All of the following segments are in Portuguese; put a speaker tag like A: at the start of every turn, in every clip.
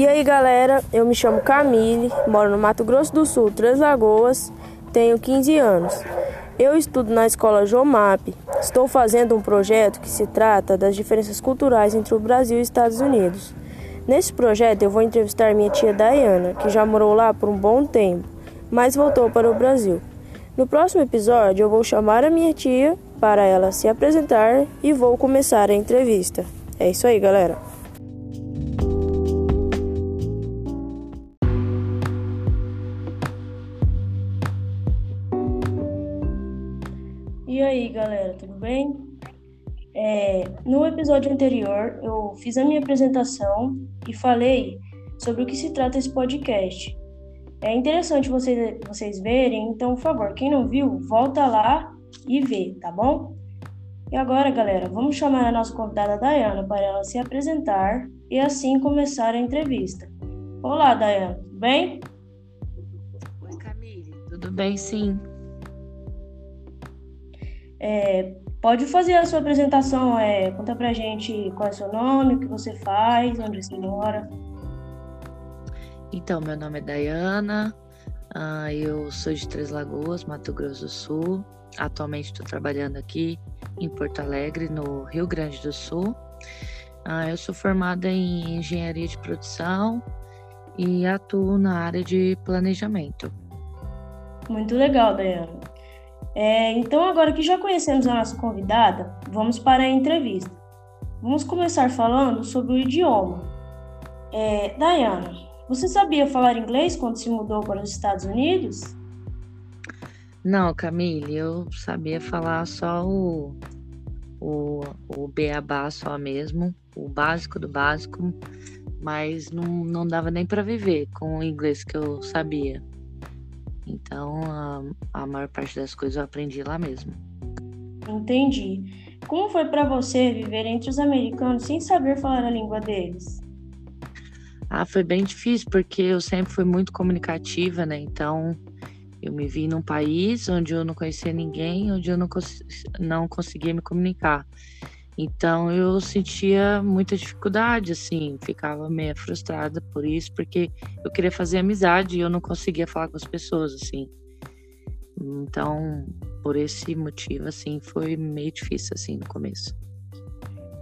A: E aí galera, eu me chamo Camille, moro no Mato Grosso do Sul, Três Lagoas, tenho 15 anos. Eu estudo na escola Jomap. Estou fazendo um projeto que se trata das diferenças culturais entre o Brasil e os Estados Unidos. Nesse projeto eu vou entrevistar minha tia Diana, que já morou lá por um bom tempo, mas voltou para o Brasil. No próximo episódio eu vou chamar a minha tia para ela se apresentar e vou começar a entrevista. É isso aí, galera. No episódio anterior, eu fiz a minha apresentação e falei sobre o que se trata esse podcast. É interessante vocês, vocês verem, então, por favor, quem não viu, volta lá e vê, tá bom? E agora, galera, vamos chamar a nossa convidada Dayana para ela se apresentar e assim começar a entrevista. Olá, Dayana, tudo bem?
B: Oi, Camille, tudo bem, sim.
A: É, pode fazer a sua apresentação, é, conta pra gente qual é o seu nome, o que você faz, onde você mora.
B: Então, meu nome é Dayana, uh, eu sou de Três Lagoas, Mato Grosso do Sul. Atualmente estou trabalhando aqui em Porto Alegre, no Rio Grande do Sul. Uh, eu sou formada em engenharia de produção e atuo na área de planejamento.
A: Muito legal, Dayana. É, então, agora que já conhecemos a nossa convidada, vamos para a entrevista. Vamos começar falando sobre o idioma. É, Diana, você sabia falar inglês quando se mudou para os Estados Unidos?
B: Não, Camille, eu sabia falar só o, o, o beabá só mesmo, o básico do básico, mas não, não dava nem para viver com o inglês que eu sabia. Então, a, a maior parte das coisas eu aprendi lá mesmo.
A: Entendi. Como foi para você viver entre os americanos sem saber falar a língua deles?
B: Ah, foi bem difícil, porque eu sempre fui muito comunicativa, né? Então, eu me vi num país onde eu não conhecia ninguém, onde eu não, cons não conseguia me comunicar. Então eu sentia muita dificuldade, assim, ficava meio frustrada por isso, porque eu queria fazer amizade e eu não conseguia falar com as pessoas, assim. Então, por esse motivo, assim, foi meio difícil, assim, no começo.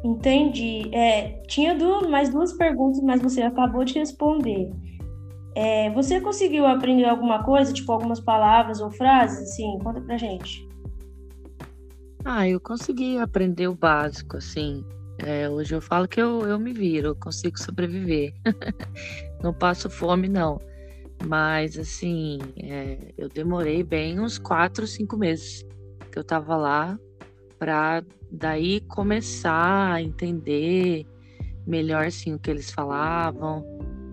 A: Entendi. É, tinha duas, mais duas perguntas, mas você acabou de responder. É, você conseguiu aprender alguma coisa, tipo algumas palavras ou frases, assim? Conta pra gente.
B: Ah, eu consegui aprender o básico, assim. É, hoje eu falo que eu, eu me viro, eu consigo sobreviver. não passo fome, não. Mas, assim, é, eu demorei bem uns quatro, cinco meses que eu tava lá para daí começar a entender melhor, assim, o que eles falavam,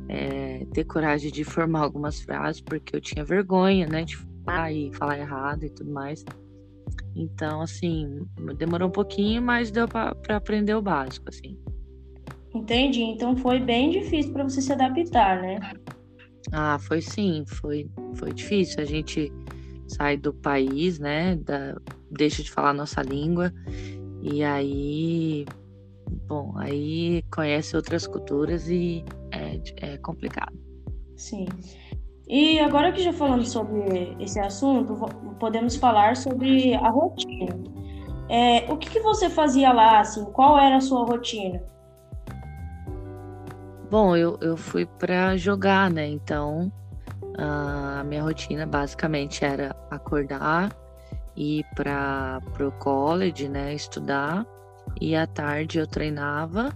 B: é, ter coragem de formar algumas frases, porque eu tinha vergonha, né, de falar e falar errado e tudo mais. Então, assim, demorou um pouquinho, mas deu para aprender o básico, assim.
A: Entendi. Então foi bem difícil para você se adaptar, né?
B: Ah, foi sim, foi, foi difícil. A gente sai do país, né? Da, deixa de falar nossa língua. E aí, bom, aí conhece outras culturas e é, é complicado.
A: Sim. E agora que já falamos sobre esse assunto, podemos falar sobre a rotina. É, o que, que, você fazia lá, assim? Qual era a sua rotina?
B: Bom, eu, eu fui para jogar, né? Então, a minha rotina basicamente era acordar, ir para o college, né? Estudar. E à tarde eu treinava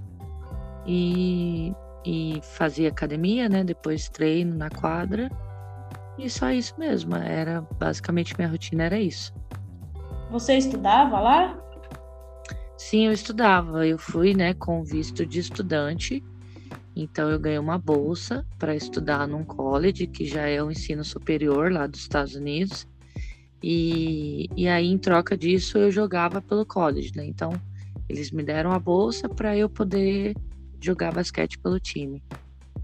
B: e e fazia academia, né? Depois treino na quadra. E só isso mesmo. Era basicamente minha rotina era isso.
A: Você estudava lá?
B: Sim, eu estudava. Eu fui, né, com visto de estudante. Então eu ganhei uma bolsa para estudar num college que já é o ensino superior lá dos Estados Unidos. E, e aí, em troca disso, eu jogava pelo college, né? Então, eles me deram a bolsa para eu poder jogar basquete pelo time.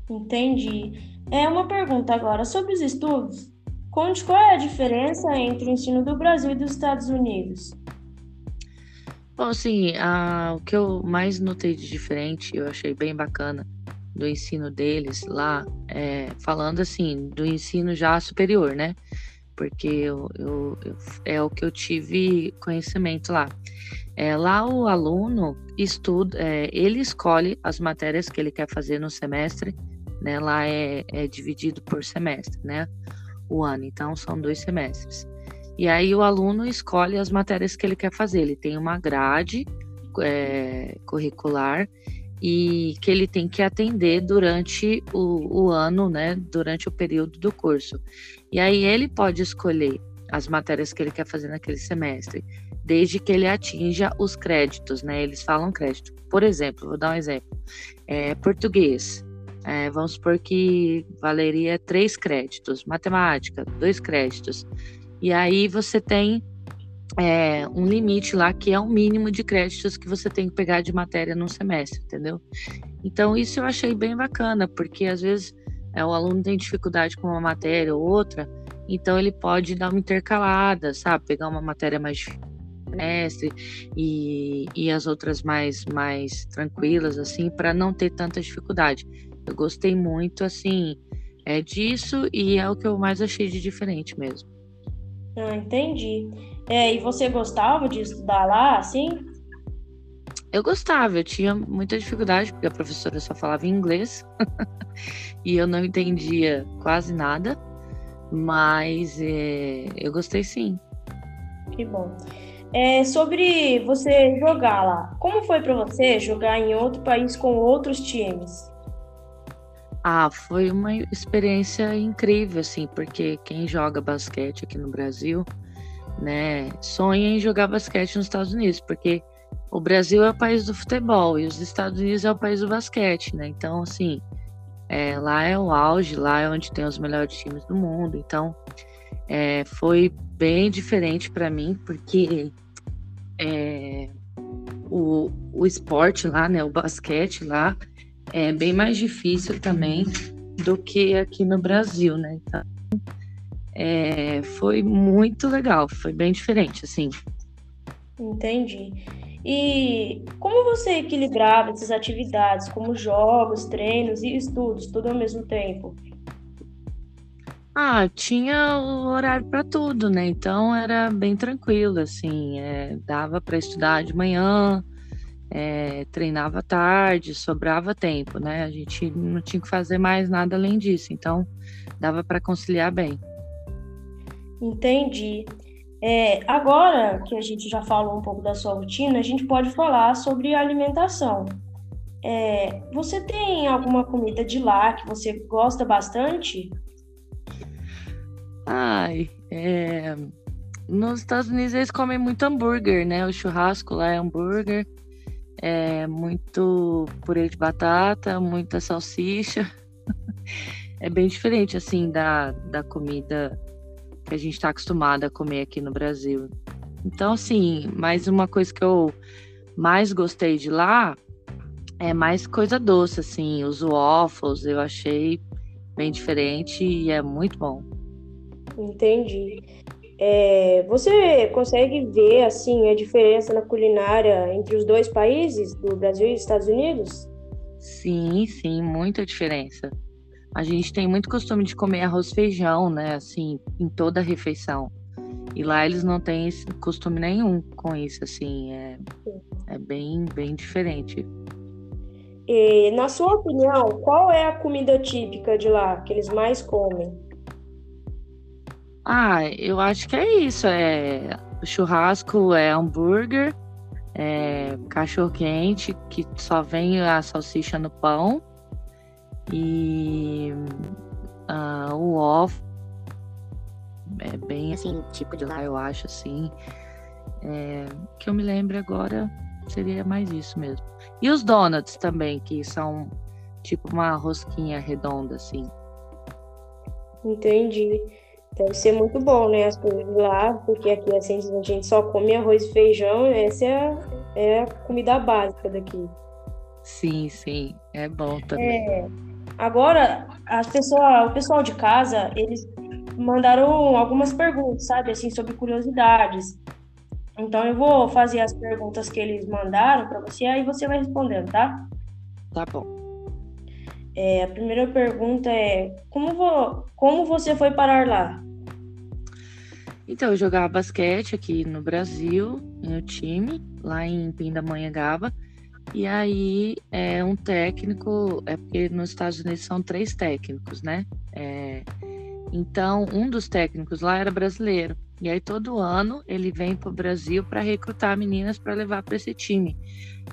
A: Entendi. É uma pergunta agora sobre os estudos. Conte qual é a diferença entre o ensino do Brasil e dos Estados Unidos.
B: Bom, assim, a, o que eu mais notei de diferente, eu achei bem bacana, do ensino deles lá, é, falando assim, do ensino já superior, né? Porque eu, eu, eu, é o que eu tive conhecimento lá. É, lá o aluno estuda, é, ele escolhe as matérias que ele quer fazer no semestre, né? Lá é, é dividido por semestre, né? O ano, então são dois semestres. E aí o aluno escolhe as matérias que ele quer fazer. Ele tem uma grade é, curricular e que ele tem que atender durante o, o ano, né? Durante o período do curso. E aí ele pode escolher as matérias que ele quer fazer naquele semestre, desde que ele atinja os créditos, né? Eles falam crédito. Por exemplo, vou dar um exemplo. É, português. É, vamos supor que valeria três créditos. Matemática, dois créditos. E aí você tem é, um limite lá que é o mínimo de créditos que você tem que pegar de matéria num semestre, entendeu? Então isso eu achei bem bacana, porque às vezes é, o aluno tem dificuldade com uma matéria ou outra, então ele pode dar uma intercalada, sabe? Pegar uma matéria mais semestre e, e as outras mais, mais tranquilas, assim, para não ter tanta dificuldade. Eu gostei muito, assim, é disso e é o que eu mais achei de diferente mesmo.
A: Ah, entendi. É, e você gostava de estudar lá, assim?
B: Eu gostava, eu tinha muita dificuldade, porque a professora só falava inglês e eu não entendia quase nada, mas é, eu gostei sim.
A: Que bom. É, sobre você jogar lá, como foi para você jogar em outro país com outros times?
B: Ah, foi uma experiência incrível, assim, porque quem joga basquete aqui no Brasil, né, sonha em jogar basquete nos Estados Unidos, porque o Brasil é o país do futebol e os Estados Unidos é o país do basquete, né? Então, assim, é, lá é o auge, lá é onde tem os melhores times do mundo. Então, é, foi bem diferente para mim, porque é, o, o esporte lá, né, o basquete lá, é bem mais difícil também do que aqui no Brasil, né? Então, é, foi muito legal, foi bem diferente, assim.
A: Entendi. E como você equilibrava essas atividades, como jogos, treinos e estudos, tudo ao mesmo tempo?
B: Ah, tinha o horário para tudo, né? Então era bem tranquilo, assim, é, dava para estudar de manhã, é, treinava tarde, sobrava tempo, né? A gente não tinha que fazer mais nada além disso, então dava para conciliar bem.
A: Entendi. É, agora que a gente já falou um pouco da sua rotina, a gente pode falar sobre alimentação. É, você tem alguma comida de lá que você gosta bastante?
B: Ai, é... nos Estados Unidos eles comem muito hambúrguer, né? O churrasco lá é hambúrguer é, muito purê de batata, muita salsicha. é bem diferente, assim, da, da comida que a gente está acostumado a comer aqui no Brasil. Então, assim, mais uma coisa que eu mais gostei de lá é mais coisa doce, assim, os waffles eu achei bem diferente e é muito bom.
A: Entendi. É, você consegue ver assim a diferença na culinária entre os dois países, do Brasil e Estados Unidos?
B: Sim, sim, muita diferença. A gente tem muito costume de comer arroz feijão, né? Assim, em toda a refeição. E lá eles não têm costume nenhum com isso, assim, é, é bem, bem diferente.
A: E, na sua opinião, qual é a comida típica de lá que eles mais comem?
B: Ah, eu acho que é isso. É churrasco, é hambúrguer, é cachorro quente que só vem a salsicha no pão e uh, o off é bem assim tipo de lá eu acho assim. É, que eu me lembro agora seria mais isso mesmo. E os donuts também que são tipo uma rosquinha redonda assim.
A: Entendi. Deve ser muito bom, né? As coisas lá, porque aqui assim, a gente só come arroz e feijão, essa é a, é a comida básica daqui.
B: Sim, sim, é bom também.
A: É, agora, as pessoas, o pessoal de casa, eles mandaram algumas perguntas, sabe, assim, sobre curiosidades. Então eu vou fazer as perguntas que eles mandaram para você, aí você vai respondendo, tá?
B: Tá bom.
A: É, a primeira pergunta é: como, vo como você foi parar lá?
B: Então, eu jogava basquete aqui no Brasil, no time, lá em Pindamonhangaba. E aí, é um técnico, é porque nos Estados Unidos são três técnicos, né? É, então, um dos técnicos lá era brasileiro. E aí, todo ano, ele vem para o Brasil para recrutar meninas para levar para esse time.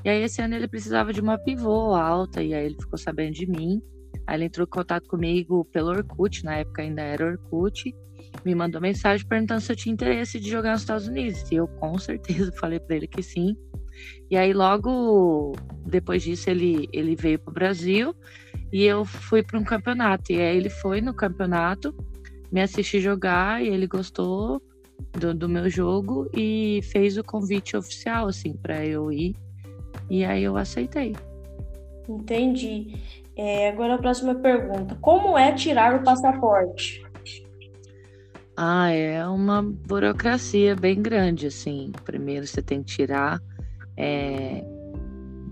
B: E aí, esse ano, ele precisava de uma pivô alta, e aí ele ficou sabendo de mim. Aí, ele entrou em contato comigo pelo Orkut, na época ainda era Orkut me mandou mensagem perguntando se eu tinha interesse de jogar nos Estados Unidos. E eu com certeza falei para ele que sim. E aí logo depois disso ele, ele veio para o Brasil e eu fui para um campeonato. E aí ele foi no campeonato, me assistiu jogar e ele gostou do, do meu jogo e fez o convite oficial assim para eu ir. E aí eu aceitei.
A: Entendi. É, agora a próxima pergunta: Como é tirar o passaporte?
B: Ah, é uma burocracia bem grande, assim. Primeiro você tem que tirar. É...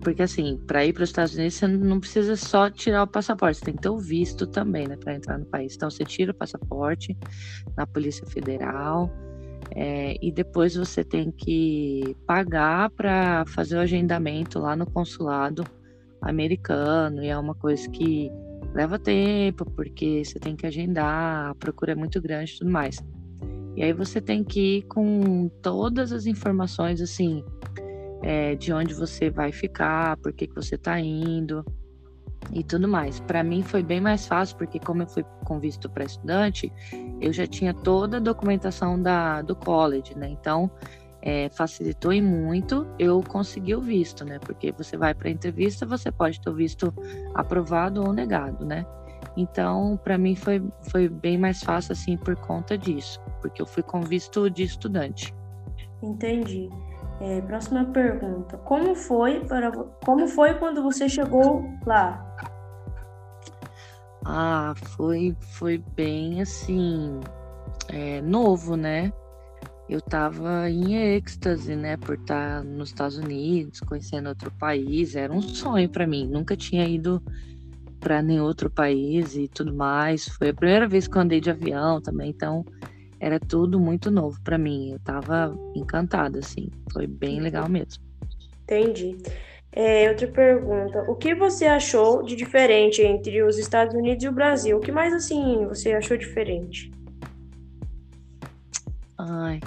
B: Porque, assim, para ir para os Estados Unidos, você não precisa só tirar o passaporte, você tem que ter o visto também, né, para entrar no país. Então, você tira o passaporte na Polícia Federal. É, e depois você tem que pagar para fazer o agendamento lá no consulado americano, e é uma coisa que leva tempo, porque você tem que agendar, a procura é muito grande e tudo mais. E aí você tem que ir com todas as informações, assim, é, de onde você vai ficar, por que, que você está indo e tudo mais. Para mim foi bem mais fácil, porque como eu fui com visto para estudante, eu já tinha toda a documentação da, do college, né? Então, é, facilitou e muito eu consegui o visto, né? Porque você vai para a entrevista, você pode ter o visto aprovado ou negado, né? Então, para mim foi, foi bem mais fácil assim por conta disso, porque eu fui com visto de estudante.
A: Entendi. É, próxima pergunta: Como foi para como foi quando você chegou lá?
B: Ah, foi foi bem assim é, novo, né? eu tava em êxtase, né, por estar nos Estados Unidos, conhecendo outro país, era um sonho para mim. Nunca tinha ido para nenhum outro país e tudo mais. Foi a primeira vez que eu andei de avião também, então era tudo muito novo para mim. Eu tava encantada, assim. Foi bem legal mesmo.
A: Entendi. É, outra pergunta. O que você achou de diferente entre os Estados Unidos e o Brasil? O que mais, assim, você achou diferente?
B: Ai,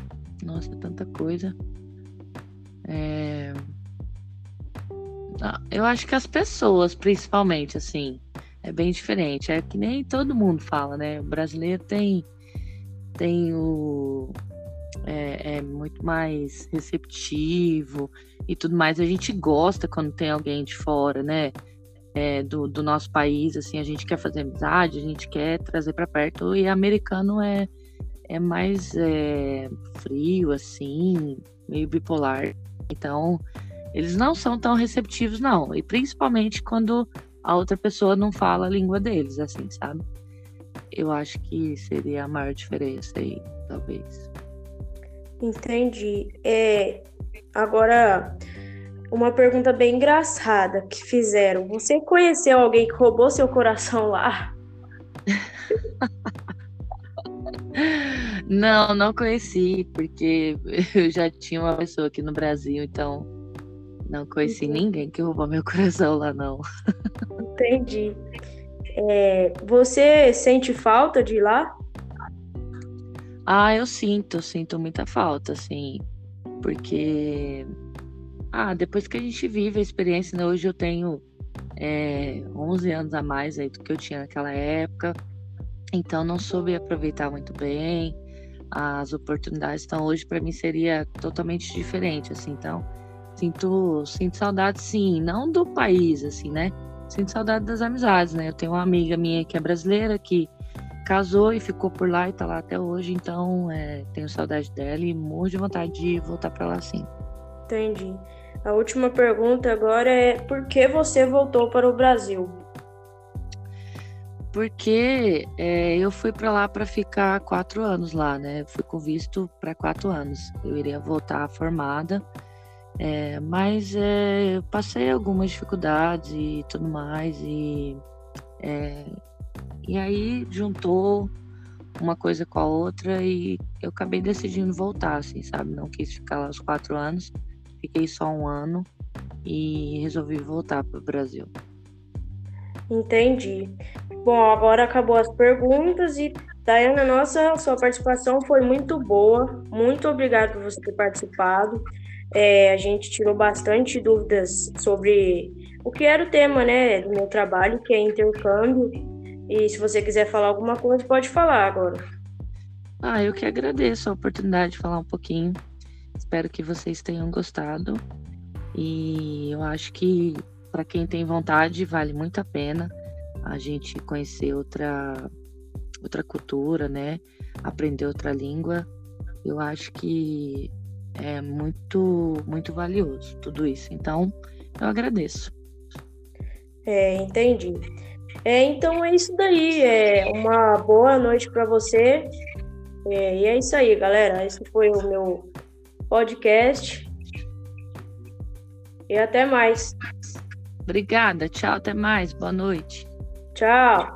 B: nossa, tanta coisa. É... Ah, eu acho que as pessoas, principalmente, assim, é bem diferente. É que nem todo mundo fala, né? O brasileiro tem, tem o. É, é muito mais receptivo e tudo mais. A gente gosta quando tem alguém de fora, né? É, do, do nosso país, assim, a gente quer fazer amizade, a gente quer trazer para perto. E americano é é mais é, frio, assim, meio bipolar. Então, eles não são tão receptivos, não. E principalmente quando a outra pessoa não fala a língua deles, assim, sabe? Eu acho que seria a maior diferença aí, talvez.
A: Entendi. É, agora, uma pergunta bem engraçada que fizeram. Você conheceu alguém que roubou seu coração lá?
B: Não, não conheci, porque eu já tinha uma pessoa aqui no Brasil, então não conheci Entendi. ninguém que roubou meu coração lá, não.
A: Entendi. É, você sente falta de ir lá?
B: Ah, eu sinto, sinto muita falta, assim, porque ah, depois que a gente vive a experiência, né, hoje eu tenho é, 11 anos a mais aí do que eu tinha naquela época, então não soube aproveitar muito bem as oportunidades. Então hoje para mim seria totalmente diferente, assim. Então sinto, sinto saudade, sim, não do país, assim, né? Sinto saudade das amizades, né? Eu tenho uma amiga minha que é brasileira que casou e ficou por lá e tá lá até hoje, então é, tenho saudade dela e morro de vontade de voltar para lá, sim.
A: Entendi. A última pergunta agora é por que você voltou para o Brasil?
B: porque é, eu fui para lá para ficar quatro anos lá, né? fui com visto para quatro anos. Eu iria voltar formada, é, mas é, eu passei algumas dificuldades e tudo mais, e É, e aí juntou uma coisa com a outra e eu acabei decidindo voltar, assim, sabe? Não quis ficar lá os quatro anos, fiquei só um ano e resolvi voltar para o Brasil.
A: Entendi. Bom, agora acabou as perguntas e Dayana, nossa, sua participação foi muito boa. Muito obrigada por você ter participado. É, a gente tirou bastante dúvidas sobre o que era o tema, né, do meu trabalho, que é intercâmbio. E se você quiser falar alguma coisa, pode falar agora.
B: Ah, eu que agradeço a oportunidade de falar um pouquinho. Espero que vocês tenham gostado. E eu acho que para quem tem vontade vale muito a pena a gente conhecer outra outra cultura, né? Aprender outra língua. Eu acho que é muito muito valioso tudo isso. Então, eu agradeço.
A: É, entendi. É, então é isso daí. É uma boa noite para você. É, e é isso aí, galera. Esse foi o meu podcast. E até mais.
B: Obrigada. Tchau, até mais. Boa noite.
A: Tchau.